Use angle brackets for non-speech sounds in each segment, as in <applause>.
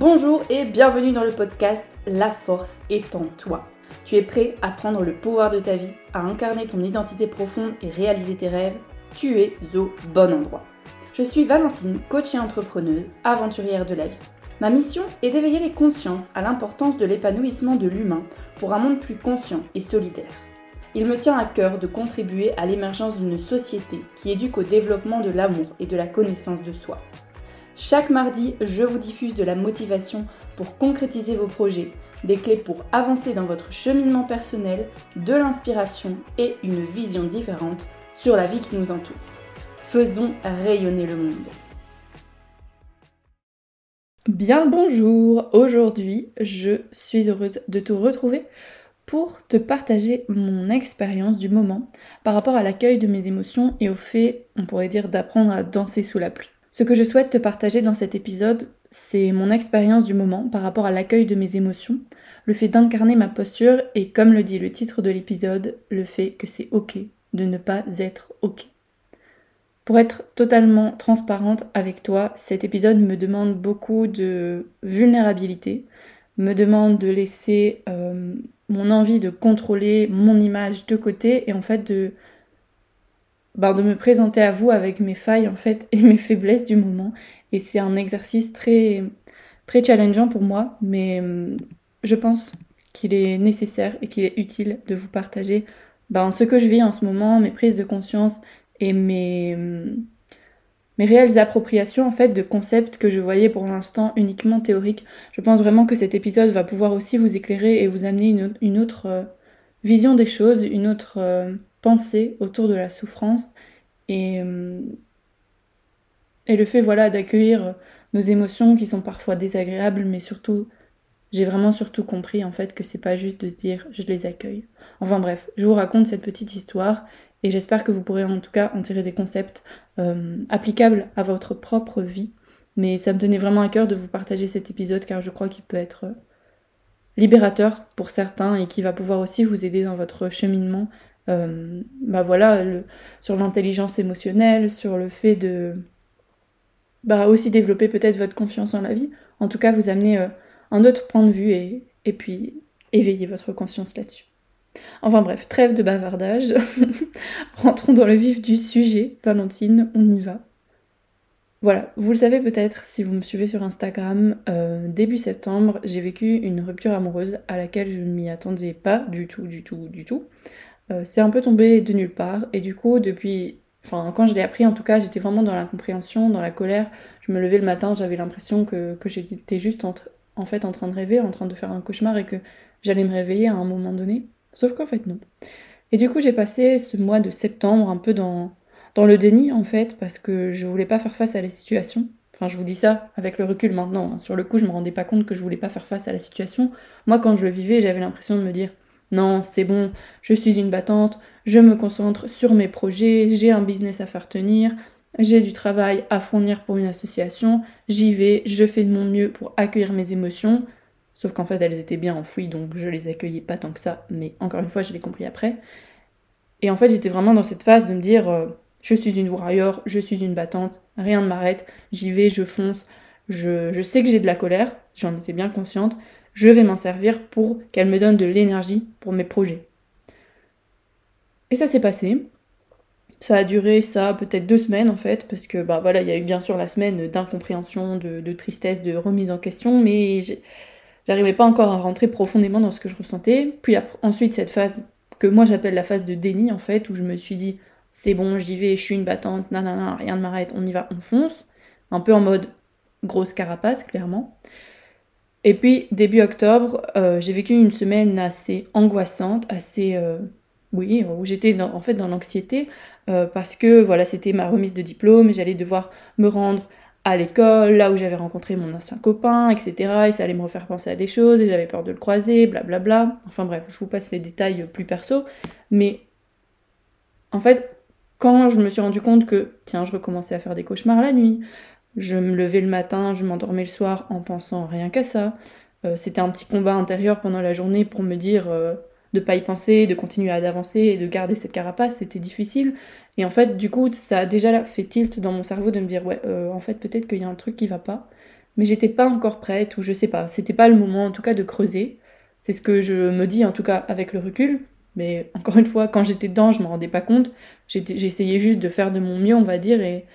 Bonjour et bienvenue dans le podcast La force est en toi. Tu es prêt à prendre le pouvoir de ta vie, à incarner ton identité profonde et réaliser tes rêves? Tu es au bon endroit. Je suis Valentine, coach et entrepreneuse, aventurière de la vie. Ma mission est d'éveiller les consciences à l'importance de l'épanouissement de l'humain pour un monde plus conscient et solidaire. Il me tient à cœur de contribuer à l'émergence d'une société qui éduque au développement de l'amour et de la connaissance de soi. Chaque mardi, je vous diffuse de la motivation pour concrétiser vos projets, des clés pour avancer dans votre cheminement personnel, de l'inspiration et une vision différente sur la vie qui nous entoure. Faisons rayonner le monde. Bien bonjour, aujourd'hui je suis heureuse de te retrouver pour te partager mon expérience du moment par rapport à l'accueil de mes émotions et au fait, on pourrait dire, d'apprendre à danser sous la pluie. Ce que je souhaite te partager dans cet épisode, c'est mon expérience du moment par rapport à l'accueil de mes émotions, le fait d'incarner ma posture et comme le dit le titre de l'épisode, le fait que c'est ok de ne pas être ok. Pour être totalement transparente avec toi, cet épisode me demande beaucoup de vulnérabilité, me demande de laisser euh, mon envie de contrôler mon image de côté et en fait de ben, de me présenter à vous avec mes failles en fait et mes faiblesses du moment. Et c'est un exercice très, très challengeant pour moi, mais hum, je pense qu'il est nécessaire et qu'il est utile de vous partager ben, ce que je vis en ce moment, mes prises de conscience et mes, hum, mes réelles appropriations en fait de concepts que je voyais pour l'instant uniquement théoriques. Je pense vraiment que cet épisode va pouvoir aussi vous éclairer et vous amener une, une autre euh, vision des choses, une autre euh, pensée autour de la souffrance et, euh, et le fait voilà d'accueillir nos émotions qui sont parfois désagréables mais surtout j'ai vraiment surtout compris en fait que c'est pas juste de se dire je les accueille. Enfin bref, je vous raconte cette petite histoire et j'espère que vous pourrez en tout cas en tirer des concepts euh, applicables à votre propre vie. Mais ça me tenait vraiment à cœur de vous partager cet épisode car je crois qu'il peut être libérateur pour certains et qui va pouvoir aussi vous aider dans votre cheminement euh, bah voilà, sur l'intelligence émotionnelle, sur le fait de bah aussi développer peut-être votre confiance en la vie. En tout cas, vous amener euh, un autre point de vue et, puis éveiller votre conscience là-dessus. Enfin bref, trêve de bavardage. <laughs> Rentrons dans le vif du sujet. Valentine, on y va. Voilà, vous le savez peut-être si vous me suivez sur Instagram, euh, début septembre, j'ai vécu une rupture amoureuse à laquelle je ne m'y attendais pas du tout, du tout, du tout. Euh, c'est un peu tombé de nulle part. Et du coup, depuis. Enfin, quand je l'ai appris, en tout cas, j'étais vraiment dans l'incompréhension, dans la colère. Je me levais le matin, j'avais l'impression que, j'étais juste en, fait en train de rêver, en train de faire un cauchemar et que j'allais me réveiller à un moment donné. Sauf qu'en fait, non. Et du coup, j'ai passé ce mois de septembre un peu dans, dans le déni, en fait, parce que je voulais pas faire face à la situation. Enfin, je vous dis ça avec le recul maintenant. Hein. Sur le coup, je me rendais pas compte que je voulais pas faire face à la situation. Moi, quand je le vivais, j'avais l'impression de me dire non, c'est bon, je suis une battante, je me concentre sur mes projets, j'ai un business à faire tenir, j'ai du travail à fournir pour une association, j'y vais, je fais de mon mieux pour accueillir mes émotions. Sauf qu'en fait, elles étaient bien enfouies, donc je les accueillais pas tant que ça, mais encore une fois, je l'ai compris après. Et en fait, j'étais vraiment dans cette phase de me dire euh, je suis une warrior, je suis une battante, rien ne m'arrête, j'y vais, je fonce. Je, je sais que j'ai de la colère, j'en étais bien consciente, je vais m'en servir pour qu'elle me donne de l'énergie pour mes projets. Et ça s'est passé. Ça a duré ça peut-être deux semaines en fait, parce que bah voilà, il y a eu bien sûr la semaine d'incompréhension, de, tristesse, de remise en question, mais j'arrivais pas encore à rentrer profondément dans ce que je ressentais. Puis ensuite cette phase que moi j'appelle la phase de déni en fait, où je me suis dit c'est bon, j'y vais, je suis une battante, nanana, rien ne m'arrête, on y va, on fonce. Un peu en mode grosse carapace, clairement. Et puis, début octobre, euh, j'ai vécu une semaine assez angoissante, assez. Euh, oui, où j'étais en fait dans l'anxiété, euh, parce que voilà, c'était ma remise de diplôme, j'allais devoir me rendre à l'école, là où j'avais rencontré mon ancien copain, etc. Et ça allait me refaire penser à des choses, et j'avais peur de le croiser, blablabla. Enfin bref, je vous passe les détails plus perso. Mais en fait, quand je me suis rendu compte que, tiens, je recommençais à faire des cauchemars la nuit, je me levais le matin, je m'endormais le soir en pensant rien qu'à ça. Euh, c'était un petit combat intérieur pendant la journée pour me dire euh, de pas y penser, de continuer à avancer et de garder cette carapace. C'était difficile. Et en fait, du coup, ça a déjà fait tilt dans mon cerveau de me dire ouais, euh, en fait, peut-être qu'il y a un truc qui va pas. mais j'étais pas encore prête, ou je sais pas, c'était pas le moment en tout cas de creuser. C'est ce que je me dis en tout cas avec le recul. Mais encore une fois, quand j'étais dedans, je me rendais pas compte. J'essayais juste de faire de mon mieux, on va dire, et,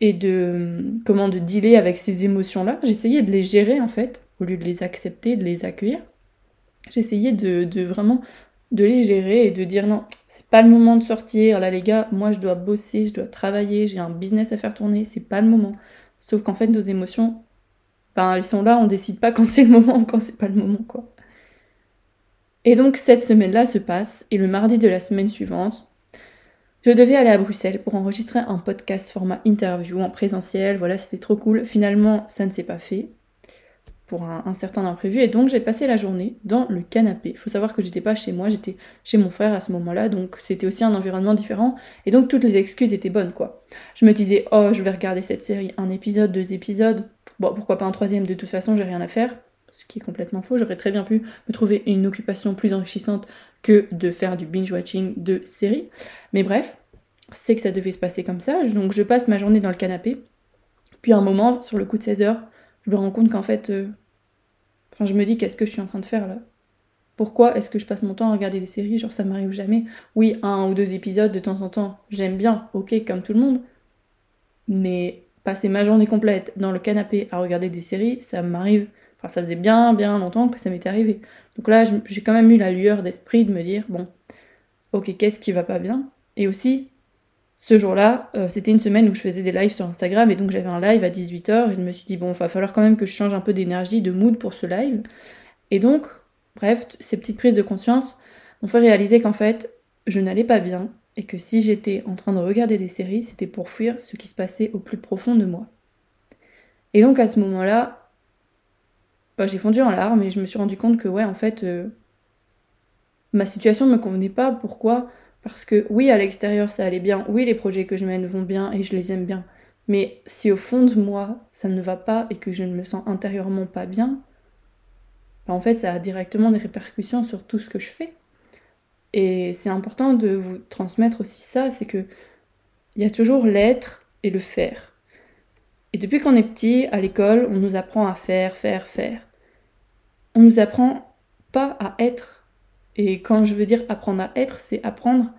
et de comment de dealer avec ces émotions-là. J'essayais de les gérer en fait, au lieu de les accepter, de les accueillir. J'essayais de, vraiment de les gérer et de dire non, c'est pas le moment de sortir. Là les gars, moi je dois bosser, je dois travailler, j'ai un business à faire tourner, c'est pas le moment. Sauf qu'en fait nos émotions, ben elles sont là, on décide pas <laughs> quand c'est le moment quand c'est pas le moment quoi. Et donc cette semaine-là se passe, et le mardi de la semaine suivante, je devais aller à Bruxelles pour enregistrer un podcast format interview en présentiel, voilà, c'était trop cool. Finalement, ça ne s'est pas fait pour un, certain imprévu, et donc j'ai passé la journée dans le canapé. Il faut savoir que j'étais pas chez moi, j'étais chez mon frère à ce moment-là, donc c'était aussi un environnement différent, et donc toutes les excuses étaient bonnes, quoi. Je me disais, oh, je vais regarder cette série, un épisode, deux épisodes, bon, pourquoi pas un troisième, de toute façon, j'ai rien à faire ce qui est complètement faux. J'aurais très bien pu me trouver une occupation plus enrichissante que de faire du binge-watching de séries. Mais bref, c'est que ça devait se passer comme ça. Donc je passe ma journée dans le canapé. Puis à un moment, sur le coup de 16 heures, je me rends compte qu'en fait. Euh, enfin, je me dis, qu'est-ce que je suis en train de faire là? Pourquoi est-ce que je passe mon temps à regarder des séries? Genre, ça m'arrive jamais. Oui, un ou deux épisodes de temps en temps, j'aime bien, ok, comme tout le monde. Mais passer ma journée complète dans le canapé à regarder des séries, ça m'arrive Enfin, ça faisait bien, bien longtemps que ça m'était arrivé. Donc là, j'ai quand même eu la lueur d'esprit de me dire, bon, ok, qu'est-ce qui va pas bien? Et aussi, ce jour-là, euh, c'était une semaine où je faisais des lives sur Instagram, et donc j'avais un live à 18h, et je me suis dit, bon, il va falloir quand même que je change un peu d'énergie, de mood pour ce live. Et donc, bref, ces petites prises de conscience m'ont fait réaliser qu'en fait, je n'allais pas bien, et que si j'étais en train de regarder des séries, c'était pour fuir ce qui se passait au plus profond de moi. Et donc à ce moment-là, bah, j'ai fondu en larmes et je me suis rendu compte que, ouais, en fait, euh, ma situation ne me convenait pas. Pourquoi? Parce que, oui, à l'extérieur, ça allait bien. Oui, les projets que je mène vont bien et je les aime bien. Mais si au fond de moi, ça ne va pas et que je ne me sens intérieurement pas bien, bah, en fait, ça a directement des répercussions sur tout ce que je fais. Et c'est important de vous transmettre aussi ça, c'est que il y a toujours l'être et le faire. Et depuis qu'on est petit, à l'école, on nous apprend à faire, faire, faire on nous apprend pas à être. Et quand je veux dire apprendre à être, c'est apprendre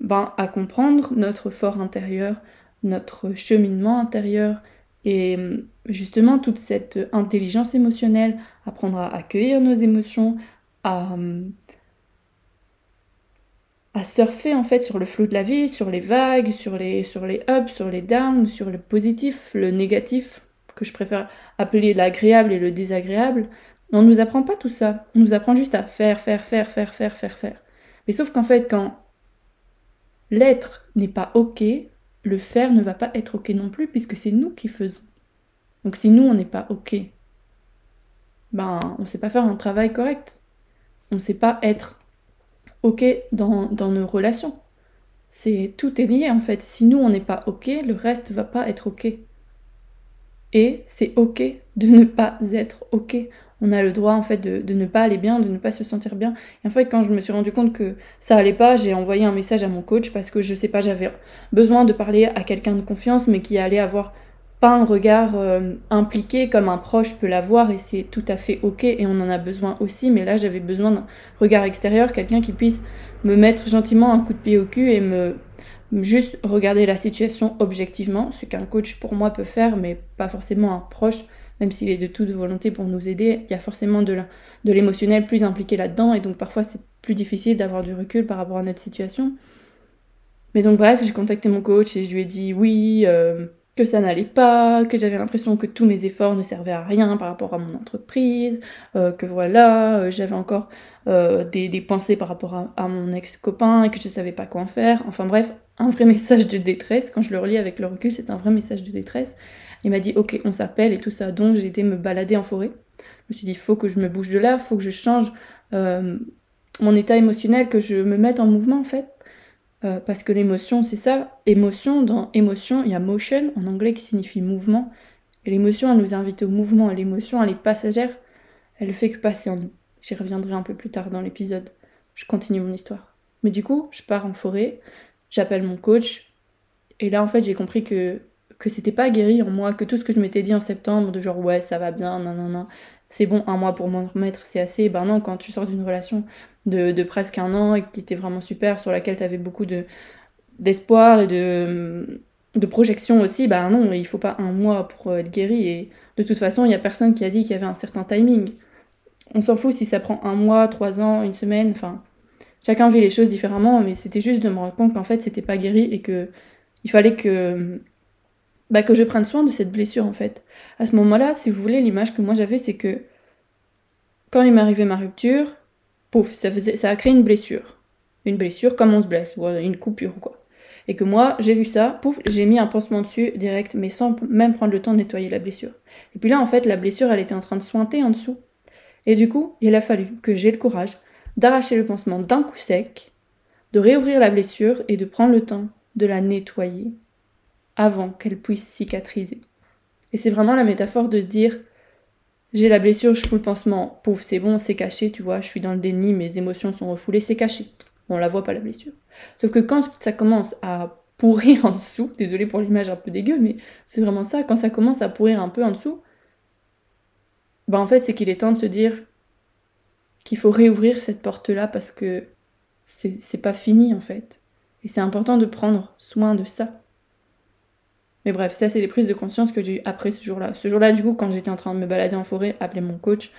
ben, à comprendre notre fort intérieur, notre cheminement intérieur et justement toute cette intelligence émotionnelle, apprendre à accueillir nos émotions, à, à surfer en fait sur le flot de la vie, sur les vagues, sur les, sur les ups, sur les downs, sur le positif, le négatif, que je préfère appeler l'agréable et le désagréable, on ne nous apprend pas tout ça. On nous apprend juste à faire, faire, faire, faire, faire, faire, faire. Mais sauf qu'en fait, quand l'être n'est pas OK, le faire ne va pas être OK non plus, puisque c'est nous qui faisons. Donc si nous, on n'est pas OK, ben, on ne sait pas faire un travail correct. On ne sait pas être OK dans, nos relations. C'est tout est lié en fait. Si nous on n'est pas ok, le reste va pas être ok. Et c'est ok de ne pas être ok on a le droit en fait de, ne pas aller bien, de ne pas se sentir bien. Et en fait, quand je me suis rendu compte que ça allait pas, j'ai envoyé un message à mon coach parce que je sais pas, j'avais besoin de parler à quelqu'un de confiance, mais qui allait avoir pas un regard euh, impliqué comme un proche peut l'avoir et c'est tout à fait ok et on en a besoin aussi. Mais là, j'avais besoin d'un regard extérieur, quelqu'un qui puisse me mettre gentiment un coup de pied au cul et me juste regarder la situation objectivement, ce qu'un coach pour moi peut faire, mais pas forcément un proche même s'il est de toute volonté pour nous aider, il y a forcément de l'émotionnel plus impliqué là-dedans, et donc parfois c'est plus difficile d'avoir du recul par rapport à notre situation. Mais donc bref, j'ai contacté mon coach et je lui ai dit oui, euh, que ça n'allait pas, que j'avais l'impression que tous mes efforts ne servaient à rien par rapport à mon entreprise, euh, que voilà, euh, j'avais encore des, pensées par rapport à, mon ex-copain et que je savais pas quoi en faire. Enfin bref, un vrai <laughs> message de détresse. Quand je le relis avec le recul, c'est un vrai message de détresse. Il m'a dit ok, on s'appelle et tout ça. Donc j'ai été me balader en forêt. Je me suis dit faut que je me bouge de là, faut que je change euh, mon état émotionnel, que je me mette en mouvement en fait. Euh, parce que l'émotion, c'est ça. Émotion, dans émotion, il y a motion en anglais qui signifie mouvement. Et l'émotion, elle nous invite au mouvement. Et l'émotion, elle est passagère. Elle ne fait que passer en nous. J'y reviendrai un peu plus tard dans l'épisode. Je continue mon histoire. Mais du coup, je pars en forêt, j'appelle mon coach. Et là, en fait, j'ai compris que que c'était pas guéri en moi, que tout ce que je m'étais dit en septembre, de genre ouais, ça va bien, non, c'est bon, un mois pour m'en remettre, c'est assez. Ben non, quand tu sors d'une relation de, presque un an et qui était vraiment super, sur laquelle tu avais beaucoup de, d'espoir et de, projection aussi, ben non, il faut pas un mois pour être guéri. Et de toute façon, il y a personne qui a dit qu'il y avait un certain timing. On s'en fout si ça prend un mois, trois ans, une semaine, enfin, chacun vit les choses différemment, mais c'était juste de me rendre compte qu'en fait, c'était pas guéri et que il fallait que bah, que je prenne soin de cette blessure en fait. À ce moment-là, si vous voulez, l'image que moi j'avais, c'est que quand il m'arrivait ma rupture, pouf, ça, faisait, ça a créé une blessure. Une blessure comme on se blesse, ou une coupure ou quoi. Et que moi, j'ai vu ça, pouf, j'ai mis un pansement dessus direct, mais sans même prendre le temps de nettoyer la blessure. Et puis là, en fait, la blessure, elle était en train de sointer en dessous. Et du coup, il a fallu que j'ai le courage d'arracher le pansement d'un coup sec, de réouvrir la blessure et de prendre le temps de la nettoyer avant qu'elle puisse cicatriser. Et c'est vraiment la métaphore de se dire j'ai la blessure, je fous le pansement, pouf, c'est bon, c'est caché, tu vois, je suis dans le déni, mes émotions sont refoulées, c'est caché. On la voit pas la blessure. Sauf que quand ça commence à pourrir en dessous, désolé pour l'image un peu dégueu, mais c'est vraiment ça, quand ça commence à pourrir un peu en dessous, bah en fait c'est qu'il est temps de se dire qu'il faut réouvrir cette porte-là parce que c'est pas fini en fait. Et c'est important de prendre soin de ça. Mais bref, ça c'est les prises de conscience que j'ai eues après ce jour-là. Ce jour-là, du coup, quand j'étais en train de me balader en forêt, appeler mon coach,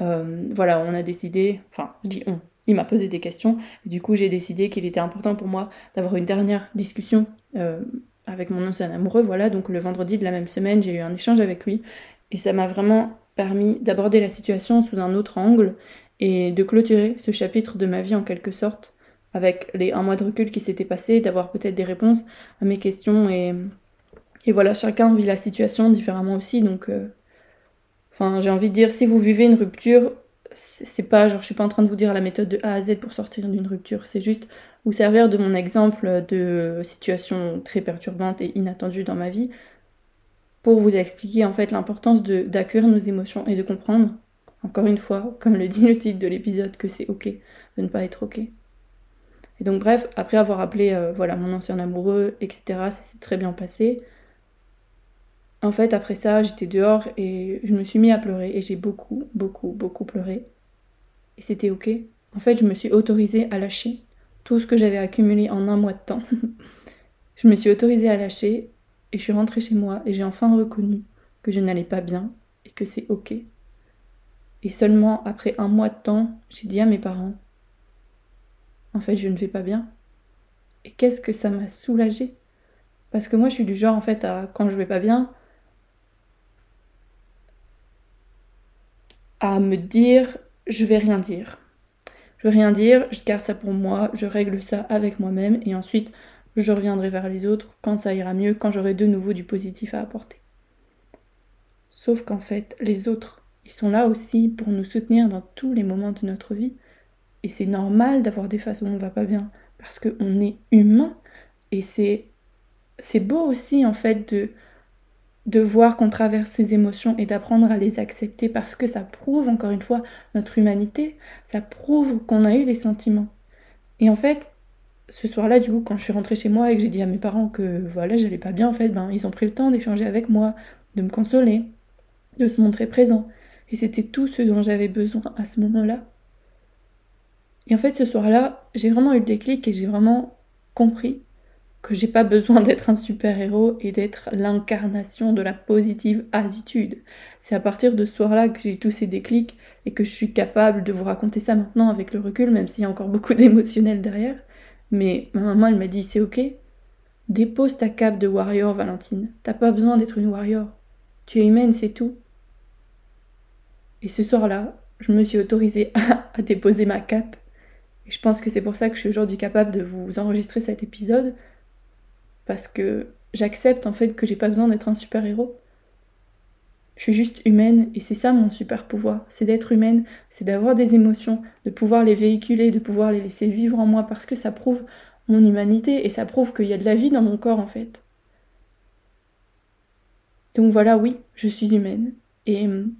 euh, voilà, on a décidé, enfin, je dis on, il m'a posé des questions, et du coup j'ai décidé qu'il était important pour moi d'avoir une dernière discussion euh, avec mon ancien amoureux, voilà, donc le vendredi de la même semaine, j'ai eu un échange avec lui, et ça m'a vraiment permis d'aborder la situation sous un autre angle, et de clôturer ce chapitre de ma vie en quelque sorte, avec les un mois de recul qui s'était passé, d'avoir peut-être des réponses à mes questions et et voilà, chacun vit la situation différemment aussi, donc. Euh, enfin, j'ai envie de dire, si vous vivez une rupture, c'est pas genre, je suis pas en train de vous dire la méthode de A à Z pour sortir d'une rupture, c'est juste vous servir de mon exemple de situation très perturbante et inattendue dans ma vie pour vous expliquer en fait l'importance d'accueillir nos émotions et de comprendre, encore une fois, comme le dit le titre de l'épisode, que c'est ok de ne pas être ok. Et donc bref, après avoir appelé euh, voilà mon ancien amoureux, etc., ça s'est très bien passé. En fait, après ça, j'étais dehors et je me suis mis à pleurer et j'ai beaucoup, beaucoup, beaucoup pleuré. Et c'était ok. En fait, je me suis autorisée à lâcher tout ce que j'avais accumulé en un mois de temps. <laughs> je me suis autorisée à lâcher et je suis rentrée chez moi et j'ai enfin reconnu que je n'allais pas bien et que c'est ok. Et seulement après un mois de temps, j'ai dit à mes parents En fait, je ne vais pas bien. Et qu'est-ce que ça m'a soulagée? Parce que moi, je suis du genre, en fait, à quand je vais pas bien, à me dire je vais rien dire. Je vais rien dire, je garde ça pour moi, je règle ça avec moi-même et ensuite je reviendrai vers les autres quand ça ira mieux, quand j'aurai de nouveau du positif à apporter. Sauf qu'en fait, les autres, ils sont là aussi pour nous soutenir dans tous les moments de notre vie. Et c'est normal d'avoir des phases où on va pas bien, parce qu'on est humain. Et c'est, c'est beau aussi, en fait, de, de voir qu'on traverse ces émotions et d'apprendre à les accepter parce que ça prouve encore une fois notre humanité, ça prouve qu'on a eu des sentiments. Et en fait, ce soir-là, du coup, quand je suis rentrée chez moi et que j'ai dit à mes parents que voilà, j'allais pas bien, en fait, ben ils ont pris le temps d'échanger avec moi, de me consoler, de se montrer présent. Et c'était tout ce dont j'avais besoin à ce moment-là. Et en fait, ce soir-là, j'ai vraiment eu le déclic et j'ai vraiment compris que j'ai pas besoin d'être un super-héros et d'être l'incarnation de la positive attitude. C'est à partir de ce soir-là que j'ai tous ces déclics et que je suis capable de vous raconter ça maintenant avec le recul, même s'il y a encore beaucoup <laughs> d'émotionnel derrière. Mais ma maman, elle m'a dit c'est ok. Dépose ta cape de warrior, Valentine. T'as pas besoin d'être une warrior. Tu es humaine, c'est tout. Et ce soir-là, je me suis autorisée à, <laughs> à déposer ma cape. Et je pense que c'est pour ça que je suis aujourd'hui capable de vous enregistrer cet épisode, parce que j'accepte en fait que j'ai pas besoin d'être un super-héros. Je suis juste humaine et c'est ça mon super pouvoir, c'est d'être humaine, c'est d'avoir des émotions, de pouvoir les véhiculer, de pouvoir les laisser vivre en moi parce que ça prouve mon humanité et ça prouve qu'il y a de la vie dans mon corps en fait. Donc voilà, oui, je suis humaine et hum,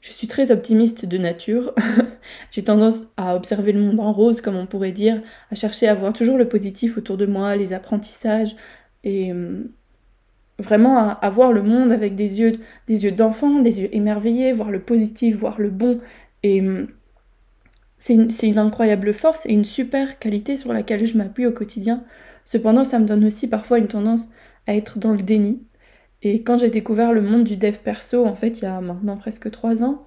je suis très optimiste de nature. <laughs> J'ai tendance à observer le monde en rose, comme on pourrait dire, à chercher à voir toujours le positif autour de moi, les apprentissages. Et, vraiment à, voir le monde avec des yeux d'enfant, des yeux émerveillés, voir le positif, voir le bon. Hum, c'est une, incroyable force et une super qualité sur laquelle je m'appuie au quotidien. Cependant, ça me donne aussi parfois une tendance à être dans le déni. Et quand j'ai découvert le monde du dev perso, en fait, il y a maintenant presque trois ans,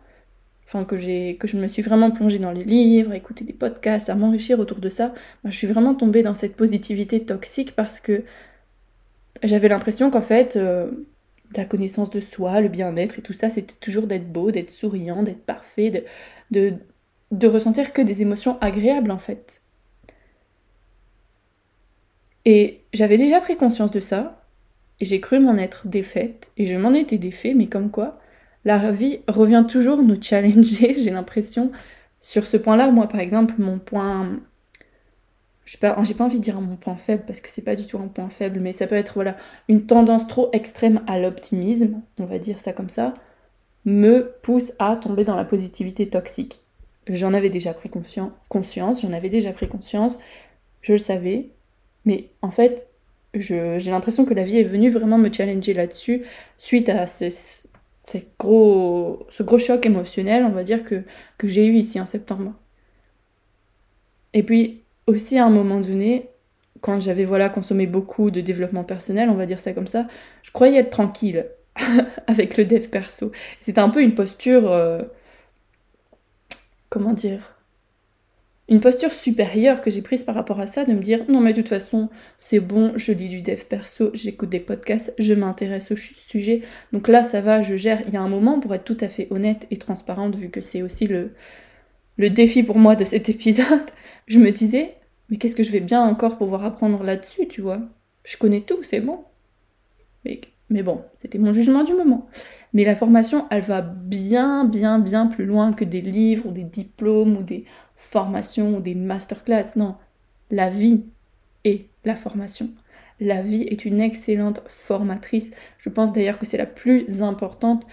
enfin que je me suis vraiment plongée dans les livres, à écouter des podcasts, à m'enrichir autour de ça, je suis vraiment tombée dans cette positivité toxique parce que j'avais l'impression qu'en fait euh, la connaissance de soi, le bien-être et tout ça, c'était toujours d'être beau, d'être souriant, d'être parfait, de, de, de ressentir que des émotions agréables en fait. Et j'avais déjà pris conscience de ça, j'ai cru m'en être défaite, et je m'en étais défait, mais comme quoi, la vie revient toujours nous challenger, <laughs> j'ai l'impression. Sur ce point-là, moi par exemple, mon point. Je pas, j'ai pas envie de dire mon point faible parce que c'est pas du tout un point faible, mais ça peut être voilà une tendance trop extrême à l'optimisme, on va dire ça comme ça, me pousse à tomber dans la positivité toxique. J'en avais déjà pris conscience, j'en avais déjà pris conscience, je le savais, mais en fait, j'ai l'impression que la vie est venue vraiment me challenger là-dessus suite à ce, gros, ce gros choc émotionnel, on va dire, que, que j'ai eu ici en septembre. Et puis aussi à un moment donné, quand j'avais voilà consommé beaucoup de développement personnel, on va dire ça comme ça, je croyais être tranquille <laughs> avec le dev perso. C'était un peu une posture, euh, comment dire, une posture supérieure que j'ai prise par rapport à ça, de me dire non mais de toute façon c'est bon, je lis du dev perso, j'écoute des podcasts, je m'intéresse au sujet, donc là ça va, je gère. Il y a un moment pour être tout à fait honnête et transparente, vu que c'est aussi le, défi pour moi de cet <laughs> épisode, je me disais mais qu'est-ce que je vais bien encore pouvoir apprendre là-dessus, tu vois? Je connais tout, c'est bon. Mais, mais bon, c'était mon jugement du moment. Mais la formation, elle va bien, bien, bien plus loin que des livres ou des diplômes ou des formations ou des masterclass. Non, la vie est la formation. La vie est une excellente formatrice. Je pense d'ailleurs que c'est la plus importante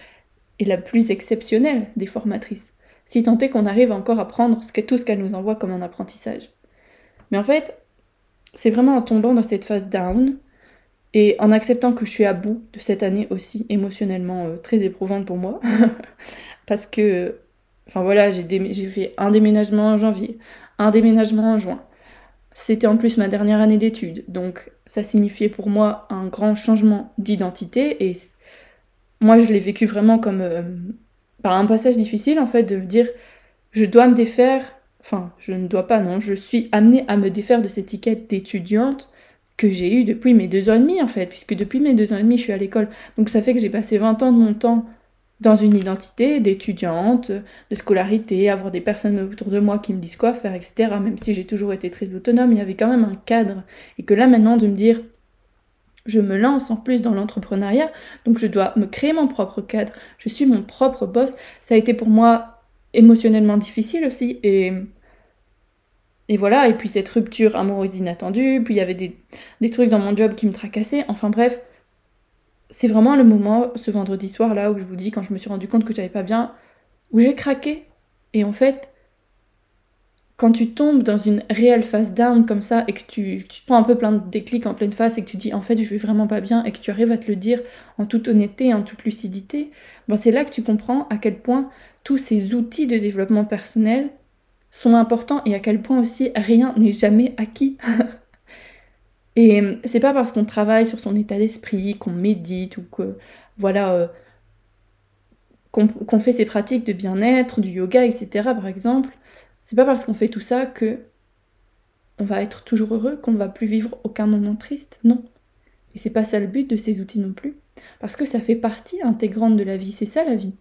et la plus exceptionnelle des formatrices. Si tant est qu'on arrive encore à prendre tout ce qu'elle nous envoie comme un apprentissage. Mais en fait, c'est vraiment en tombant dans cette phase down et en acceptant que je suis à bout de cette année aussi émotionnellement euh, très éprouvante pour moi. <laughs> Parce que Enfin voilà, j'ai fait un déménagement en janvier, un déménagement en juin. C'était en plus ma dernière année d'études, donc ça signifiait pour moi un grand changement d'identité et moi je l'ai vécu vraiment comme euh, par un passage difficile en fait de me dire je dois me défaire, enfin je ne dois pas non, je suis amenée à me défaire de cette étiquette d'étudiante que j'ai eue depuis mes deux ans et demi en fait, puisque depuis mes deux ans et demi je suis à l'école, donc ça fait que j'ai passé 20 ans de mon temps dans une identité d'étudiante, de scolarité, avoir des personnes autour de moi qui me disent quoi faire, etc. Même si j'ai toujours été très autonome, il y avait quand même un cadre. Et que là maintenant de me dire, je me lance en plus dans l'entrepreneuriat, donc je dois me créer mon propre cadre, je suis mon propre boss, ça a été pour moi émotionnellement difficile aussi. Et, voilà, et puis cette rupture amoureuse inattendue, puis il y avait des, des trucs dans mon job qui me tracassaient, enfin bref, c'est vraiment le moment, ce vendredi soir là, où je vous dis, quand je me suis rendu compte que j'allais pas bien, où j'ai craqué. Et en fait, quand tu tombes dans une réelle phase down comme ça et que tu, prends un peu plein de déclics en pleine face et que tu dis en fait je vais vraiment pas bien et que tu arrives à te le dire en toute honnêteté, en toute lucidité, ben c'est là que tu comprends à quel point tous ces outils de développement personnel sont importants et à quel point aussi rien n'est jamais acquis. <laughs> Et euh, c'est pas parce qu'on travaille sur son état d'esprit, qu'on médite ou que voilà euh, qu'on fait ses pratiques de bien-être, du yoga, etc. par exemple, c'est pas parce qu'on fait tout ça que on va être toujours heureux, qu'on va plus vivre aucun moment triste, non. Et c'est pas ça le but de ces outils non plus, parce que ça fait partie intégrante de la vie, c'est ça la vie.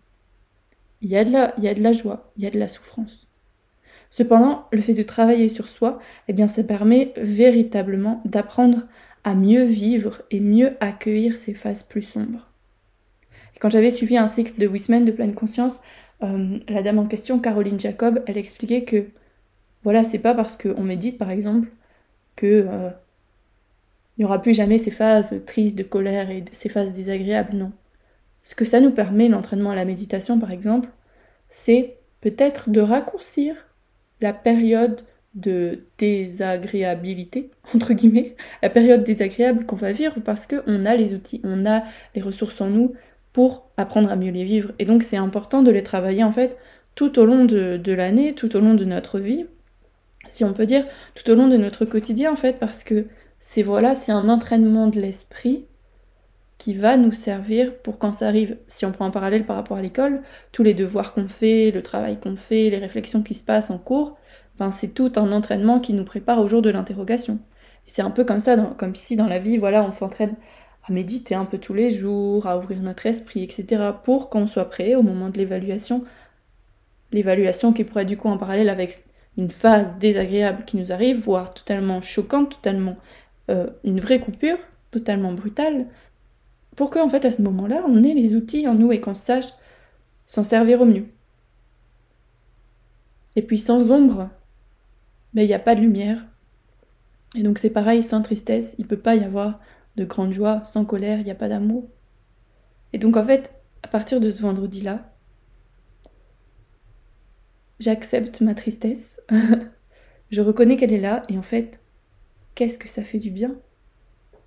Il y a de la, il y a de la joie, il y a de la souffrance. Cependant, le fait de travailler sur soi, eh bien, ça permet véritablement d'apprendre à mieux vivre et mieux accueillir ces phases plus sombres. quand j'avais suivi un cycle de Wisman de pleine conscience, euh, la dame en question, Caroline Jacob, elle expliquait que voilà, c'est pas parce qu'on médite par exemple que euh, il n'y aura plus jamais ces phases tristes, de colère et ces phases désagréables, non. Ce que ça nous permet, l'entraînement à la méditation par exemple, c'est peut-être de raccourcir la période de désagréabilité, entre guillemets, la période désagréable qu'on va vivre parce qu'on a les outils, on a les ressources en nous pour apprendre à mieux les vivre. Et donc c'est important de les travailler en fait tout au long de, de l'année, tout au long de notre vie, si on peut dire, tout au long de notre quotidien en fait, parce que c'est voilà, c'est un entraînement de l'esprit qui va nous servir pour quand ça arrive, si on prend un parallèle par rapport à l'école, tous les devoirs qu'on fait, le travail qu'on fait, les réflexions qui se passent en cours, ben c'est tout un entraînement qui nous prépare au jour de l'interrogation. C'est un peu comme ça, comme si dans la vie, voilà, on s'entraîne à méditer un peu tous les jours, à ouvrir notre esprit, etc., pour qu'on soit prêt au moment de l'évaluation. L'évaluation qui pourrait du coup en parallèle avec une phase désagréable qui nous arrive, voire totalement choquante, totalement euh, une vraie coupure, totalement brutale, pour qu'en fait à ce moment-là, on ait les outils en nous et qu'on sache s'en servir au mieux. Et puis sans ombre, ben, il n'y a pas de lumière. Et donc c'est pareil, sans tristesse, il ne peut pas y avoir de grande joie, sans colère, il n'y a pas d'amour. Et donc en fait, à partir de ce vendredi-là, j'accepte ma tristesse, <laughs> je reconnais qu'elle est là, et en fait, qu'est-ce que ça fait du bien?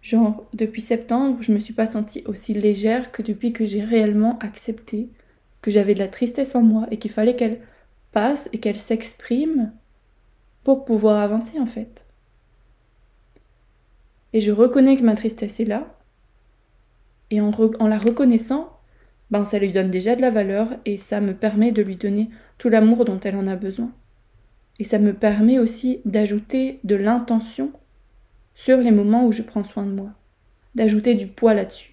Genre, depuis septembre, je me suis pas sentie aussi légère que depuis que j'ai réellement accepté que j'avais de la tristesse en moi et qu'il fallait qu'elle passe et qu'elle s'exprime pour pouvoir avancer en fait. Et je reconnais que ma tristesse est là. Et en, la reconnaissant, ben ça lui donne déjà de la valeur et ça me permet de lui donner tout l'amour dont elle en a besoin. Et ça me permet aussi d'ajouter de l'intention sur les moments où je prends soin de moi, d'ajouter du poids là-dessus.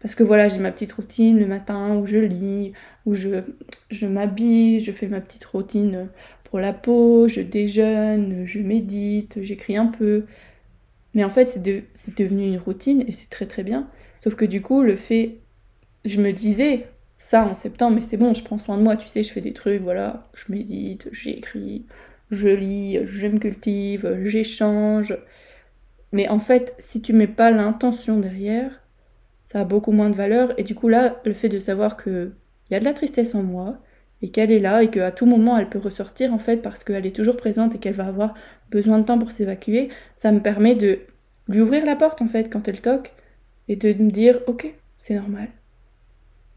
Parce que voilà, j'ai ma petite routine le matin où je lis, où je, je m'habille, je fais ma petite routine pour la peau, je déjeune, je médite, j'écris un peu. Mais en fait, c'est devenu une routine et c'est très très bien. Sauf que du coup, le fait. Je me disais ça en septembre, mais c'est bon, je prends soin de moi, tu sais, je fais des trucs, voilà, je médite, j'écris, je lis, je me cultive, j'échange. Mais en fait, si tu mets pas l'intention derrière, ça a beaucoup moins de valeur. Et du coup, là, le fait de savoir que il y a de la tristesse en moi, et qu'elle est là, et qu'à tout moment, elle peut ressortir, en fait, parce qu'elle est toujours présente et qu'elle va avoir besoin de temps pour s'évacuer, ça me permet de lui ouvrir la porte, en fait, quand elle toque, et de me dire, ok, c'est normal.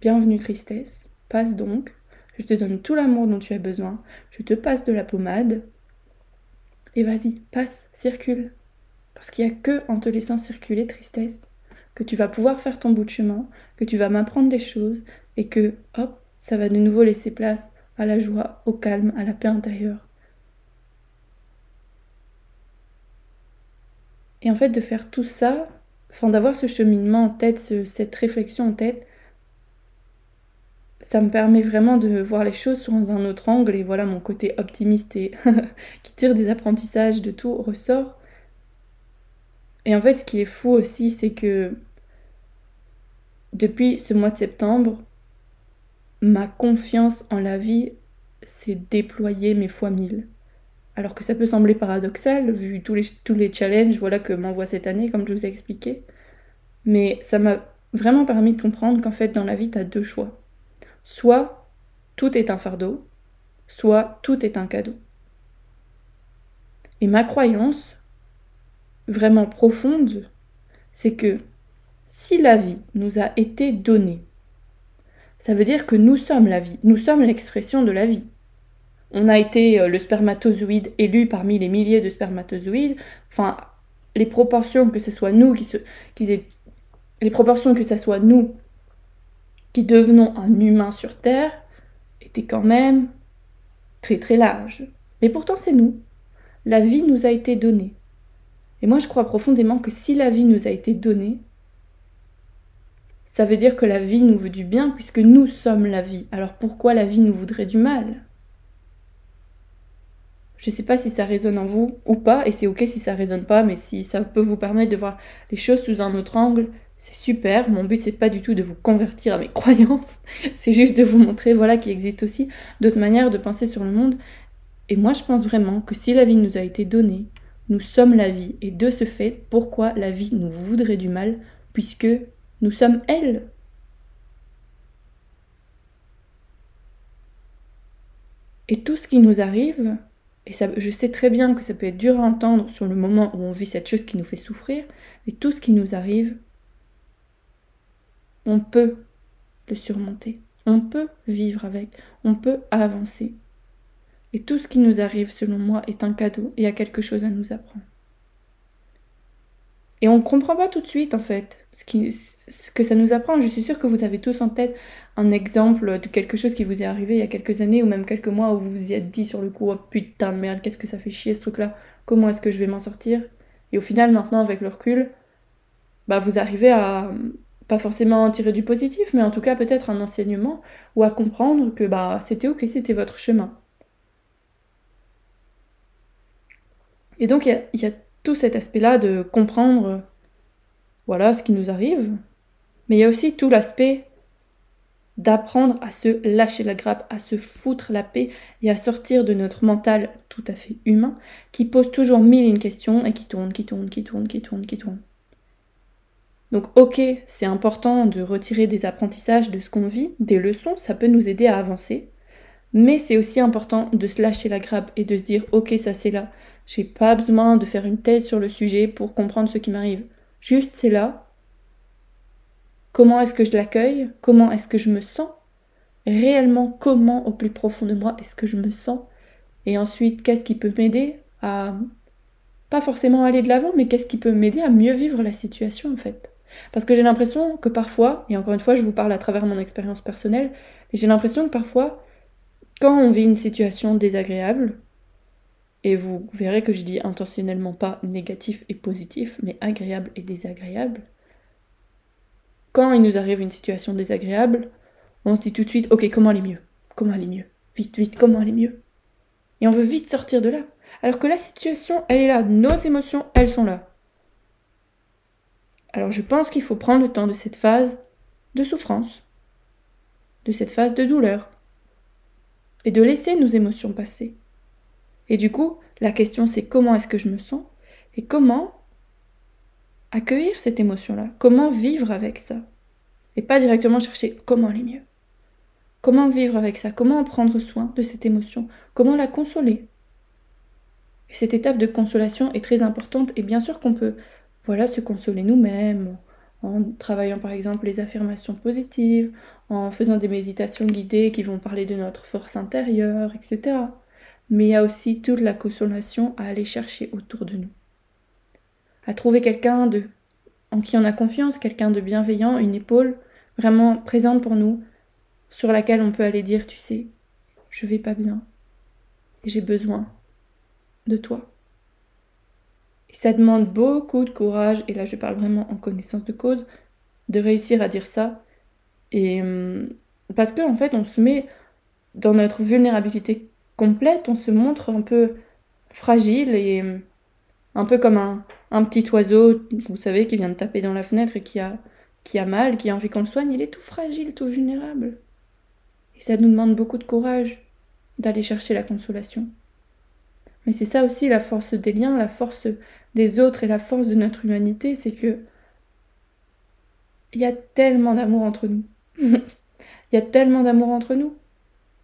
Bienvenue tristesse, passe donc, je te donne tout l'amour dont tu as besoin, je te passe de la pommade, et vas-y, passe, circule, parce qu'il n'y a que en te laissant circuler tristesse que tu vas pouvoir faire ton bout de chemin, que tu vas m'apprendre des choses et que, hop, ça va de nouveau laisser place à la joie, au calme, à la paix intérieure. Et en fait, de faire tout ça, enfin d'avoir ce cheminement en tête, cette réflexion en tête, ça me permet vraiment de voir les choses sous un autre angle et voilà mon côté optimiste et <laughs> qui tire des apprentissages de tout ressort. Et en fait, ce qui est fou aussi, c'est que depuis ce mois de septembre, ma confiance en la vie s'est déployée mes fois mille. Alors que ça peut sembler paradoxal, vu tous les, challenges voilà, que m'envoie cette année, comme je vous ai expliqué. Mais ça m'a vraiment permis de comprendre qu'en fait, dans la vie, tu as deux choix. Soit tout est un fardeau, soit tout est un cadeau. Et ma croyance, vraiment profonde, c'est que si la vie nous a été donnée, ça veut dire que nous sommes la vie, nous sommes l'expression de la vie. On a été euh, le spermatozoïde élu parmi les milliers de spermatozoïdes, enfin, les proportions que ce soit nous qui, se, qui les proportions que ce soit nous qui devenons un humain sur Terre étaient quand même très très larges. Mais pourtant c'est nous. La vie nous a été donnée. Et moi, je crois profondément que si la vie nous a été donnée, ça veut dire que la vie nous veut du bien puisque nous sommes la vie. Alors pourquoi la vie nous voudrait du mal? Je ne sais pas si ça résonne en vous ou pas, et c'est ok si ça résonne pas, mais si ça peut vous permettre de voir les choses sous un autre angle, c'est super. Mon but c'est pas du tout de vous convertir à mes <laughs> croyances, c'est juste de vous montrer voilà qu'il existe aussi d'autres manières de penser sur le monde. Et moi je pense vraiment que si la vie nous a été donnée, nous sommes la vie, et de ce fait, pourquoi la vie nous voudrait du mal, puisque nous sommes elle? Et tout ce qui nous arrive Et je sais très bien que ça peut être dur à entendre sur le moment où on vit cette chose qui nous fait souffrir, mais tout ce qui nous arrive, on peut le surmonter. On peut vivre avec, on peut avancer. Et tout ce qui nous arrive, selon moi, est un cadeau et a quelque chose à nous apprendre. Et on ne comprend pas tout de suite, en fait, ce, que ça nous apprend. Je suis sûre que vous avez tous en tête un exemple de quelque chose qui vous est arrivé il y a quelques années ou même quelques mois où vous vous y êtes dit sur le coup, oh putain de merde, qu'est-ce que ça fait chier ce truc-là Comment est-ce que je vais m'en sortir? Et au final, maintenant, avec le recul, bah, vous arrivez à, pas forcément en tirer du positif, mais en tout cas peut-être un enseignement ou à comprendre que bah, c'était ok, c'était votre chemin. Et donc il y, a tout cet aspect-là de comprendre voilà ce qui nous arrive, mais il y a aussi tout l'aspect d'apprendre à se lâcher la grappe, à se foutre la paix et à sortir de notre mental tout à fait humain qui pose toujours mille et une questions et qui tourne, qui tourne, qui tourne, qui tourne, qui tourne. Donc ok, c'est important de retirer des apprentissages de ce qu'on vit, des leçons, ça peut nous aider à avancer. Mais c'est aussi important de se lâcher la grappe et de se dire ok ça c'est là. J'ai pas besoin de faire une thèse sur le sujet pour comprendre ce qui m'arrive. Juste c'est là. Comment est-ce que je l'accueille? Comment est-ce que je me sens? Réellement comment au plus profond de moi est-ce que je me sens? Et ensuite qu'est-ce qui peut m'aider à pas forcément aller de l'avant, mais qu'est-ce qui peut m'aider à mieux vivre la situation en fait? Parce que j'ai l'impression que parfois, et encore une fois, je vous parle à travers mon expérience personnelle, j'ai l'impression que parfois, quand on vit une situation désagréable, et vous verrez que je dis intentionnellement pas négatif et positif, mais agréable et désagréable, quand il nous arrive une situation désagréable, on se dit tout de suite, ok, comment aller mieux? Comment aller mieux? Vite, vite, comment aller mieux? Et on veut vite sortir de là. Alors que la situation, elle est là, nos émotions, elles sont là. Alors je pense qu'il faut prendre le temps de cette phase de souffrance, de cette phase de douleur, et de laisser nos émotions passer. Et du coup, la question c'est comment est-ce que je me sens et comment accueillir cette émotion-là, comment vivre avec ça, et pas directement chercher comment aller mieux. Comment vivre avec ça, comment prendre soin de cette émotion, comment la consoler? Et cette étape de consolation est très importante et bien sûr qu'on peut voilà, se consoler nous-mêmes, en travaillant par exemple les affirmations positives, en faisant des méditations guidées qui vont parler de notre force intérieure, etc. Mais il y a aussi toute la consolation à aller chercher autour de nous. À trouver quelqu'un de en qui on a confiance, quelqu'un de bienveillant, une épaule vraiment présente pour nous, sur laquelle on peut aller dire, tu sais, je vais pas bien, j'ai besoin de toi. Et ça demande beaucoup de courage, et là je parle vraiment en connaissance de cause, de réussir à dire ça. Et hum, parce qu'en en fait, on se met dans notre vulnérabilité on se montre un peu fragile et hum, un peu comme un, un, petit oiseau, vous savez, qui vient de taper dans la fenêtre et qui a, qui a mal, qui a envie qu'on le soigne. Il est tout fragile, tout vulnérable. Et ça nous demande beaucoup de courage d'aller chercher la consolation. Mais c'est ça aussi la force des liens, la force des autres et la force de notre humanité, c'est que il y a tellement d'amour entre nous. <laughs> il y a tellement d'amour entre nous.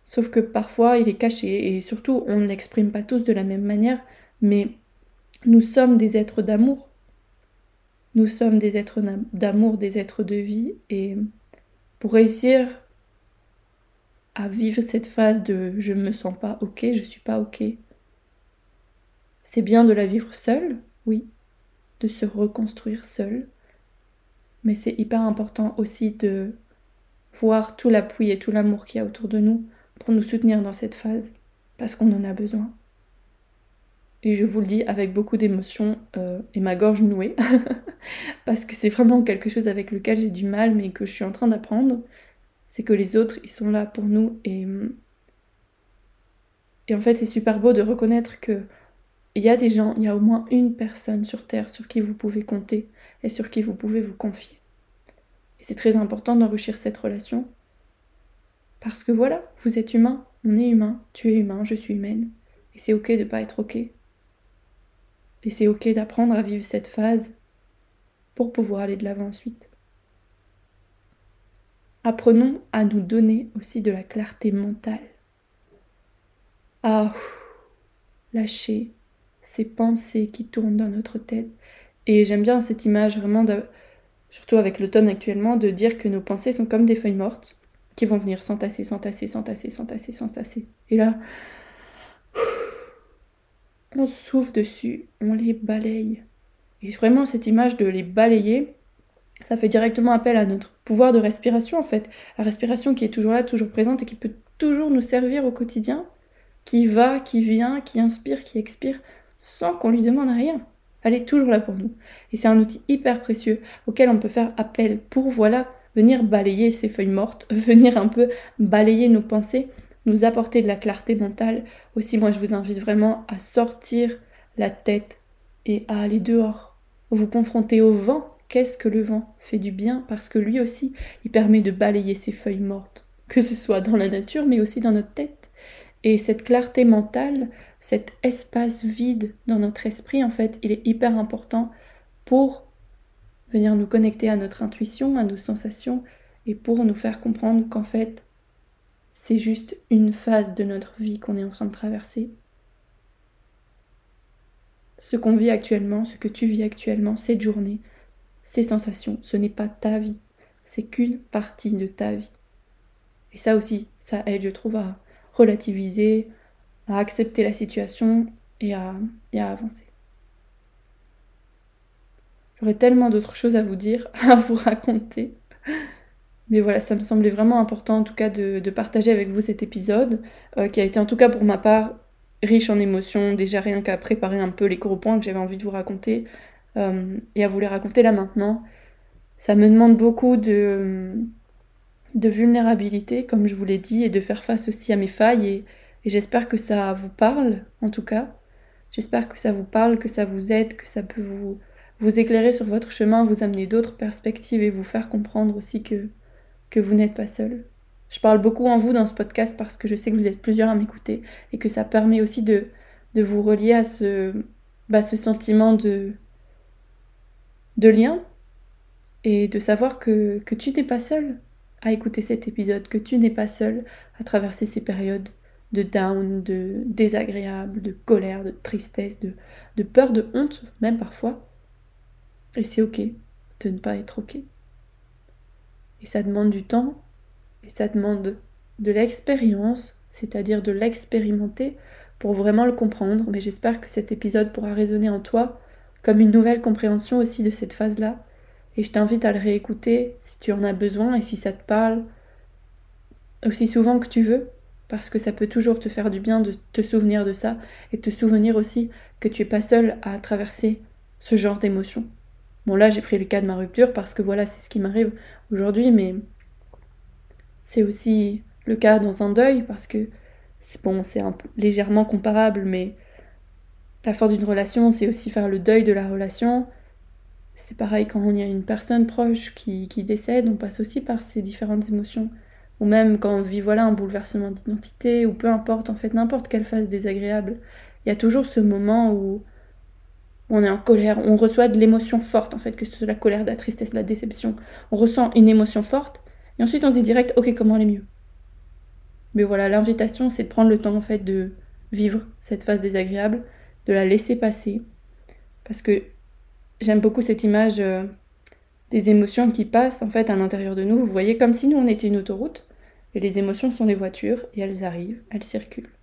Sauf que parfois il est caché et surtout on ne l'exprime pas tous de la même manière, mais nous sommes des êtres d'amour. Nous sommes des êtres d'amour, des êtres de vie et pour réussir à vivre cette phase de je me sens pas ok, je suis pas ok, c'est bien de la vivre seule, oui, de se reconstruire seule, mais c'est hyper important aussi de voir tout l'appui et tout l'amour qu'il y a autour de nous pour nous soutenir dans cette phase, parce qu'on en a besoin. Et je vous le dis avec beaucoup d'émotion euh, et ma gorge nouée, <laughs> parce que c'est vraiment quelque chose avec lequel j'ai du mal, mais que je suis en train d'apprendre, c'est que les autres, ils sont là pour nous, et, et en fait c'est super beau de reconnaître que il y a des gens, il y a au moins une personne sur Terre sur qui vous pouvez compter et sur qui vous pouvez vous confier. Et c'est très important d'enrichir cette relation. Parce que voilà, vous êtes humain, on est humain, tu es humain, je suis humaine. Et c'est ok de pas être ok. Et c'est ok d'apprendre à vivre cette phase pour pouvoir aller de l'avant ensuite. Apprenons à nous donner aussi de la clarté mentale. Ah, lâcher ces pensées qui tournent dans notre tête. Et j'aime bien cette image vraiment surtout avec l'automne actuellement, de dire que nos pensées sont comme des feuilles mortes qui vont venir s'entasser, s'entasser, s'entasser, s'entasser, s'entasser. Et là, on souffle dessus, on les balaye. Et vraiment, cette image de les balayer, ça fait directement appel à notre pouvoir de respiration, en fait. La respiration qui est toujours là, toujours présente et qui peut toujours nous servir au quotidien, qui va, qui vient, qui inspire, qui expire, sans qu'on lui demande rien. Elle est toujours là pour nous. Et c'est un outil hyper précieux auquel on peut faire appel pour, voilà, venir balayer ces feuilles mortes, <laughs> venir un peu balayer nos pensées, nous apporter de la clarté mentale. Aussi, moi, je vous invite vraiment à sortir la tête et à aller dehors, vous confronter au vent. Qu'est-ce que le vent fait du bien? Parce que lui aussi, il permet de balayer ces feuilles mortes, que ce soit dans la nature, mais aussi dans notre tête. Et cette clarté mentale, cet espace vide dans notre esprit, en fait, il est hyper important pour venir nous connecter à notre intuition, à nos sensations, et pour nous faire comprendre qu'en fait, c'est juste une phase de notre vie qu'on est en train de traverser. Ce qu'on vit actuellement, ce que tu vis actuellement, cette journée, ces sensations, ce n'est pas ta vie, c'est qu'une partie de ta vie. Et ça aussi, ça aide, je trouve, à relativiser, à accepter la situation et à, et à avancer. J'aurais tellement d'autres choses à vous dire, <laughs> à vous raconter. Mais voilà, ça me semblait vraiment important en tout cas de, partager avec vous cet épisode, euh, qui a été en tout cas pour ma part riche en émotions, déjà rien qu'à préparer un peu les gros points que j'avais envie de vous raconter, euh, et à vous les raconter là maintenant. Ça me demande beaucoup de, de vulnérabilité, comme je vous l'ai dit, et de faire face aussi à mes failles. Et, j'espère que ça vous parle, en tout cas. J'espère que ça vous parle, que ça vous aide, que ça peut vous, vous éclairer sur votre chemin, vous amener d'autres perspectives et vous faire comprendre aussi que, que vous n'êtes pas seul. Je parle beaucoup en vous dans ce podcast parce que je sais que vous êtes plusieurs à m'écouter et que ça permet aussi de, de vous relier à ce, bah, ce sentiment de, de lien et de savoir que, que tu n'es pas seul à écouter cet épisode, que tu n'es pas seul à traverser ces périodes de down, de désagréable, de colère, de tristesse, de, de peur, de honte, même parfois. Et c'est ok de ne pas être ok. Et ça demande du temps, et ça demande de l'expérience, c'est-à-dire de l'expérimenter pour vraiment le comprendre. Mais j'espère que cet épisode pourra résonner en toi comme une nouvelle compréhension aussi de cette phase-là et je t'invite à le réécouter si tu en as besoin et si ça te parle aussi souvent que tu veux, parce que ça peut toujours te faire du bien de te souvenir de ça et te souvenir aussi que tu es pas seul à traverser ce genre d'émotions. Bon là j'ai pris le cas de ma rupture parce que voilà c'est ce qui m'arrive aujourd'hui, mais c'est aussi le cas dans un deuil parce que bon c'est un peu légèrement comparable, mais la fin d'une relation c'est aussi faire le deuil de la relation, c'est pareil quand il y a une personne proche qui, décède, on passe aussi par ces différentes émotions. Ou même quand on vit voilà un bouleversement d'identité, ou peu importe, en fait, n'importe quelle phase désagréable, il y a toujours ce moment où on est en colère, on reçoit de l'émotion forte, en fait, que ce soit la colère, la tristesse, la déception. On ressent une émotion forte, et ensuite on se dit direct, ok, comment aller mieux? Mais voilà, l'invitation, c'est de prendre le temps, en fait, de vivre cette phase désagréable, de la laisser passer. Parce que J'aime beaucoup cette image euh, des émotions qui passent en fait à l'intérieur de nous. Vous voyez comme si nous on était une autoroute et les émotions sont les voitures et elles arrivent, elles circulent.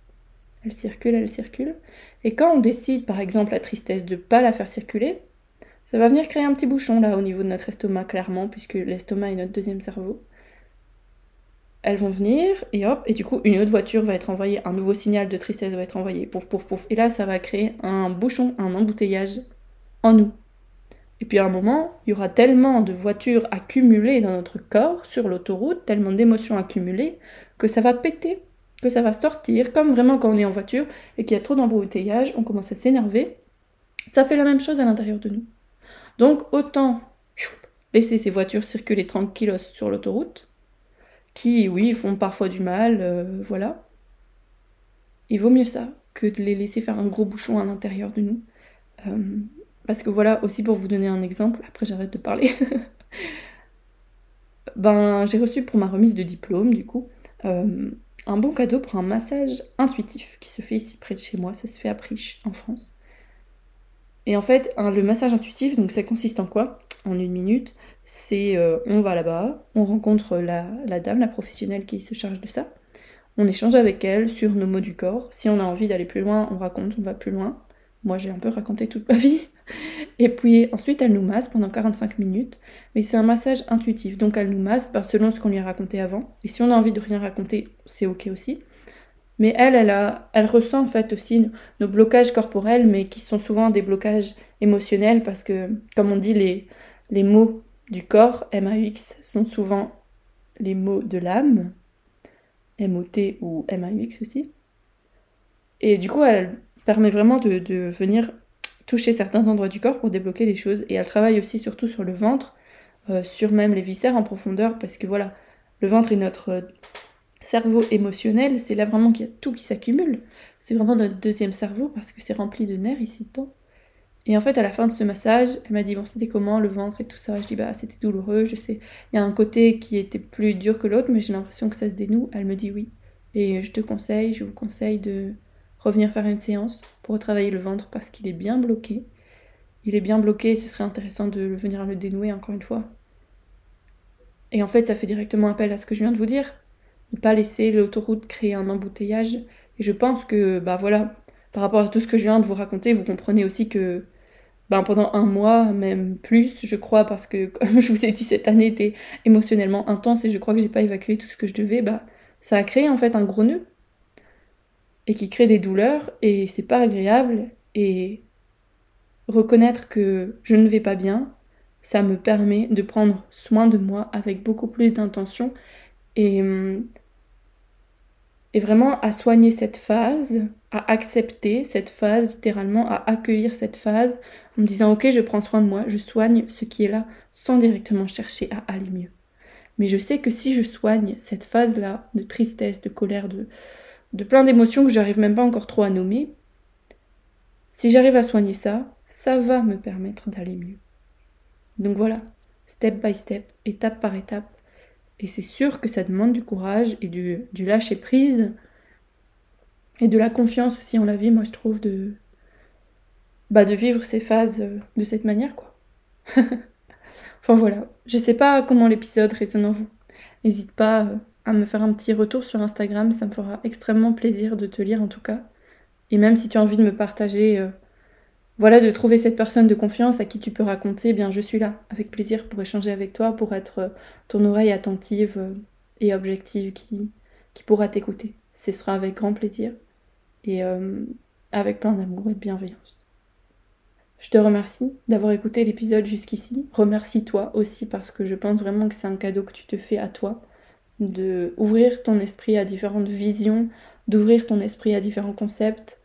Elles circulent, elles circulent. Et quand on décide par exemple la tristesse de ne pas la faire circuler, ça va venir créer un petit bouchon là au niveau de notre estomac clairement puisque l'estomac est notre deuxième cerveau. Elles vont venir et hop, et du coup une autre voiture va être envoyée, un nouveau signal de tristesse va être envoyé, pouf pouf pouf. Et là ça va créer un bouchon, un embouteillage en nous. Et puis à un moment, il y aura tellement de voitures accumulées dans notre corps, sur l'autoroute, tellement d'émotions accumulées, que ça va péter, que ça va sortir, comme vraiment quand on est en voiture et qu'il y a trop d'embouteillage, on commence à s'énerver. Ça fait la même chose à l'intérieur de nous. Donc autant laisser ces voitures circuler tranquillos sur l'autoroute, qui, oui, font parfois du mal, euh, voilà. Il vaut mieux ça que de les laisser faire un gros bouchon à l'intérieur de nous. Euh, parce que voilà, aussi pour vous donner un exemple, après j'arrête de parler. <laughs> ben, j'ai reçu pour ma remise de diplôme, du coup, euh, un bon cadeau pour un massage intuitif qui se fait ici près de chez moi. Ça se fait à Priche, en France. Et en fait, le massage intuitif, donc ça consiste en quoi? En une minute, c'est euh, on va là-bas, on rencontre la, la, dame, la professionnelle qui se charge de ça. On échange avec elle sur nos mots du corps. Si on a envie d'aller plus loin, on raconte, on va plus loin. Moi, j'ai un peu raconté toute ma <laughs> vie. Et puis ensuite, elle nous masse pendant 45 minutes. Mais c'est un massage intuitif. Donc elle nous masse bah, selon ce qu'on lui a raconté avant. Et si on a envie de rien raconter, c'est ok aussi. Mais elle, elle, a, elle ressent en fait aussi nos blocages corporels, mais qui sont souvent des blocages émotionnels parce que, comme on dit, les, les mots du corps, MAUX, sont souvent les mots de l'âme, MOT ou MAUX aussi. Et du coup, elle permet vraiment de, de, venir toucher certains endroits du corps pour débloquer les choses. Et elle travaille aussi surtout sur le ventre, euh, sur même les viscères en profondeur, parce que voilà, le ventre est notre cerveau émotionnel, c'est là vraiment qu'il y a tout qui s'accumule. C'est vraiment notre deuxième cerveau parce que c'est rempli de nerfs ici dedans. Et en fait, à la fin de ce massage, elle m'a dit bon, c'était comment le ventre et tout ça? Je dis bah c'était douloureux, je sais. Il y a un côté qui était plus dur que l'autre, mais j'ai l'impression que ça se dénoue. Elle me dit oui. Et je te conseille, je vous conseille de revenir faire une séance pour retravailler le ventre parce qu'il est bien bloqué. Il est bien bloqué et ce serait intéressant de venir le dénouer encore une fois. Et en fait, ça fait directement appel à ce que je viens de vous dire ne pas laisser l'autoroute créer un embouteillage. Et je pense que, bah voilà, par rapport à tout ce que je viens de vous raconter, vous comprenez aussi que ben, pendant un mois, même plus, je crois, parce que <laughs> comme je vous ai dit, cette année était émotionnellement intense et je crois que j'ai pas évacué tout ce que je devais, bah ça a créé en fait un gros nœud et qui crée des douleurs et c'est pas agréable et reconnaître que je ne vais pas bien, ça me permet de prendre soin de moi avec beaucoup plus d'intention et et vraiment à soigner cette phase, à accepter cette phase, littéralement à accueillir cette phase, en me disant ok je prends soin de moi, je soigne ce qui est là sans directement chercher à aller mieux. Mais je sais que si je soigne cette phase-là de tristesse, de colère, de, de plein d'émotions que j'arrive même pas encore trop à nommer, si j'arrive à soigner ça, ça va me permettre d'aller mieux. Donc voilà, step by step, étape par étape, et c'est sûr que ça demande du courage et du, lâcher prise et de la confiance aussi en la vie, moi je trouve, de, bah, de vivre ces phases euh, de cette manière, quoi. <laughs> enfin voilà, je sais pas comment l'épisode résonne en vous. N'hésite pas euh, à me faire un petit retour sur Instagram, ça me fera extrêmement plaisir de te lire en tout cas. Et même si tu as envie de me partager euh, voilà, de trouver cette personne de confiance à qui tu peux raconter, eh bien je suis là, avec plaisir pour échanger avec toi, pour être euh, ton oreille attentive euh, et objective qui, qui pourra t'écouter. Ce sera avec grand plaisir et avec plein d'amour et de bienveillance. Je te remercie d'avoir écouté l'épisode jusqu'ici. Remercie-toi aussi parce que je pense vraiment que c'est un cadeau que tu te fais à toi, de ouvrir ton esprit à différentes visions, d'ouvrir ton esprit à différents concepts,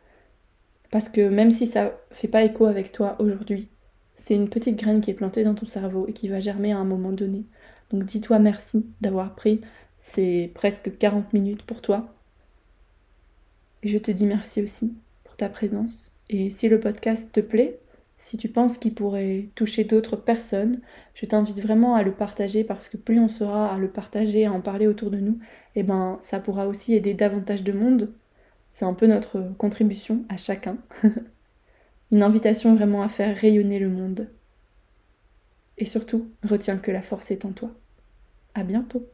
parce que même si ça fait pas écho avec toi aujourd'hui, c'est une petite graine qui est plantée dans ton cerveau et qui va germer à un moment donné. Donc dis-toi merci d'avoir pris ces presque 40 minutes pour toi. Je te dis merci aussi pour ta présence. Et si le podcast te plaît, si tu penses qu'il pourrait toucher d'autres personnes, je t'invite vraiment à le partager parce que plus on sera à le partager, à en parler autour de nous, et eh ben ça pourra aussi aider davantage de monde c'est un peu notre contribution à chacun. <laughs> Une invitation vraiment à faire rayonner le monde. Et surtout, retiens que la force est en toi. À bientôt.